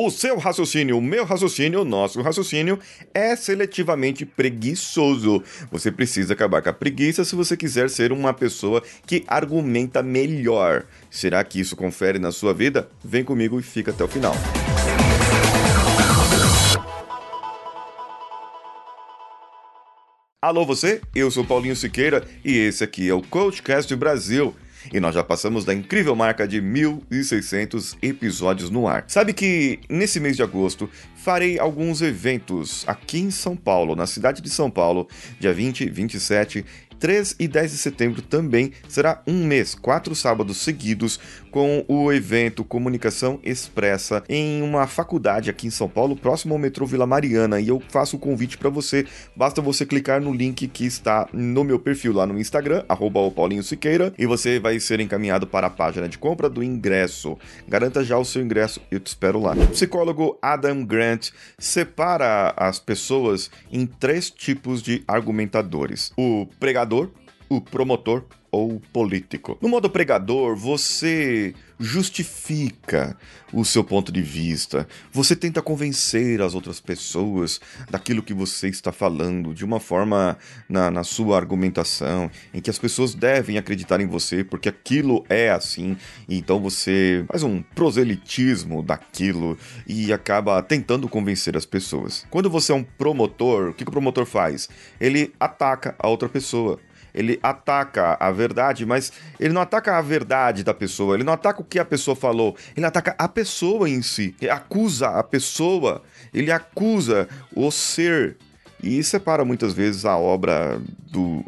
O seu raciocínio, o meu raciocínio, o nosso raciocínio é seletivamente preguiçoso. Você precisa acabar com a preguiça se você quiser ser uma pessoa que argumenta melhor. Será que isso confere na sua vida? Vem comigo e fica até o final. Alô você, eu sou Paulinho Siqueira e esse aqui é o Coachcast Brasil e nós já passamos da incrível marca de 1.600 episódios no ar. Sabe que nesse mês de agosto farei alguns eventos aqui em São Paulo, na cidade de São Paulo, dia 20, 27 3 e 10 de setembro também será um mês, quatro sábados seguidos, com o evento Comunicação Expressa em uma faculdade aqui em São Paulo, próximo ao metrô Vila Mariana. E eu faço o convite para você, basta você clicar no link que está no meu perfil lá no Instagram, arroba Paulinho Siqueira, e você vai ser encaminhado para a página de compra do ingresso. Garanta já o seu ingresso, eu te espero lá. O psicólogo Adam Grant separa as pessoas em três tipos de argumentadores: o pregador pregador, o promotor ou o político. No modo pregador, você justifica o seu ponto de vista, você tenta convencer as outras pessoas daquilo que você está falando de uma forma na, na sua argumentação, em que as pessoas devem acreditar em você porque aquilo é assim, então você faz um proselitismo daquilo e acaba tentando convencer as pessoas. Quando você é um promotor, o que o promotor faz? Ele ataca a outra pessoa ele ataca a verdade, mas ele não ataca a verdade da pessoa, ele não ataca o que a pessoa falou, ele ataca a pessoa em si, ele acusa a pessoa, ele acusa o ser. E separa muitas vezes a obra do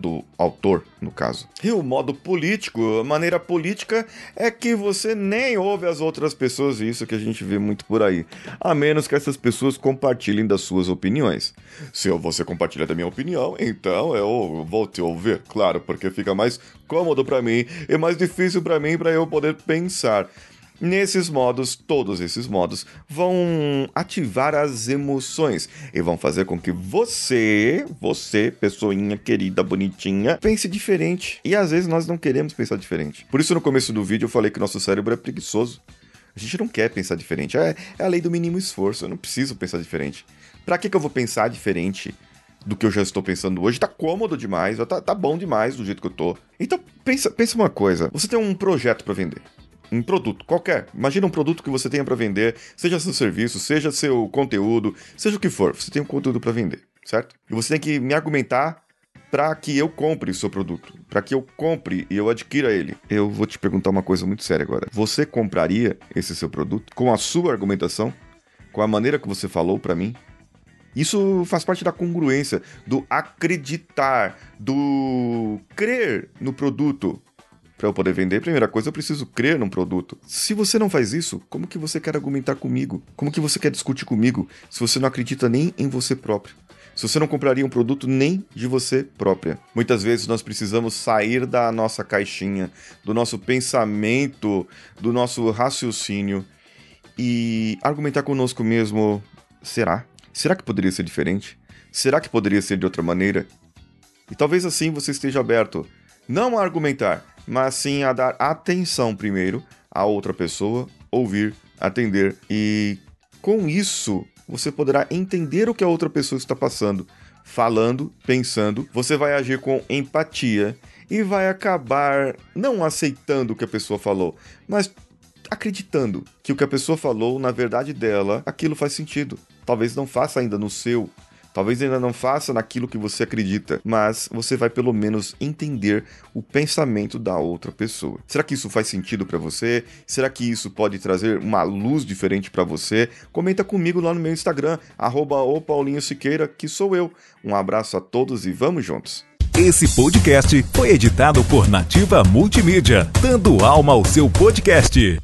do autor, no caso. E o modo político, a maneira política é que você nem ouve as outras pessoas, isso que a gente vê muito por aí, a menos que essas pessoas compartilhem das suas opiniões. Se você compartilha da minha opinião, então eu vou te ouvir, claro, porque fica mais cômodo para mim e mais difícil para mim para eu poder pensar. Nesses modos, todos esses modos vão ativar as emoções e vão fazer com que você, você, pessoinha querida, bonitinha, pense diferente. E às vezes nós não queremos pensar diferente. Por isso no começo do vídeo eu falei que nosso cérebro é preguiçoso. A gente não quer pensar diferente. É, é a lei do mínimo esforço. Eu não preciso pensar diferente. Pra que, que eu vou pensar diferente do que eu já estou pensando hoje? Tá cômodo demais, tá, tá bom demais do jeito que eu tô. Então pensa, pensa uma coisa. Você tem um projeto para vender um produto qualquer. Imagina um produto que você tenha para vender, seja seu serviço, seja seu conteúdo, seja o que for. Você tem um conteúdo para vender, certo? E você tem que me argumentar para que eu compre o seu produto, para que eu compre e eu adquira ele. Eu vou te perguntar uma coisa muito séria agora. Você compraria esse seu produto com a sua argumentação, com a maneira que você falou para mim? Isso faz parte da congruência, do acreditar, do crer no produto, para eu poder vender, primeira coisa, eu preciso crer num produto. Se você não faz isso, como que você quer argumentar comigo? Como que você quer discutir comigo se você não acredita nem em você próprio? Se você não compraria um produto nem de você própria. Muitas vezes nós precisamos sair da nossa caixinha, do nosso pensamento, do nosso raciocínio e argumentar conosco mesmo. Será? Será que poderia ser diferente? Será que poderia ser de outra maneira? E talvez assim você esteja aberto não a argumentar, mas sim a dar atenção primeiro à outra pessoa, ouvir, atender e com isso você poderá entender o que a outra pessoa está passando, falando, pensando, você vai agir com empatia e vai acabar não aceitando o que a pessoa falou, mas acreditando que o que a pessoa falou, na verdade dela, aquilo faz sentido. Talvez não faça ainda no seu, Talvez ainda não faça naquilo que você acredita, mas você vai pelo menos entender o pensamento da outra pessoa. Será que isso faz sentido para você? Será que isso pode trazer uma luz diferente para você? Comenta comigo lá no meu Instagram, arroba Siqueira, que sou eu. Um abraço a todos e vamos juntos! Esse podcast foi editado por Nativa Multimídia, dando alma ao seu podcast.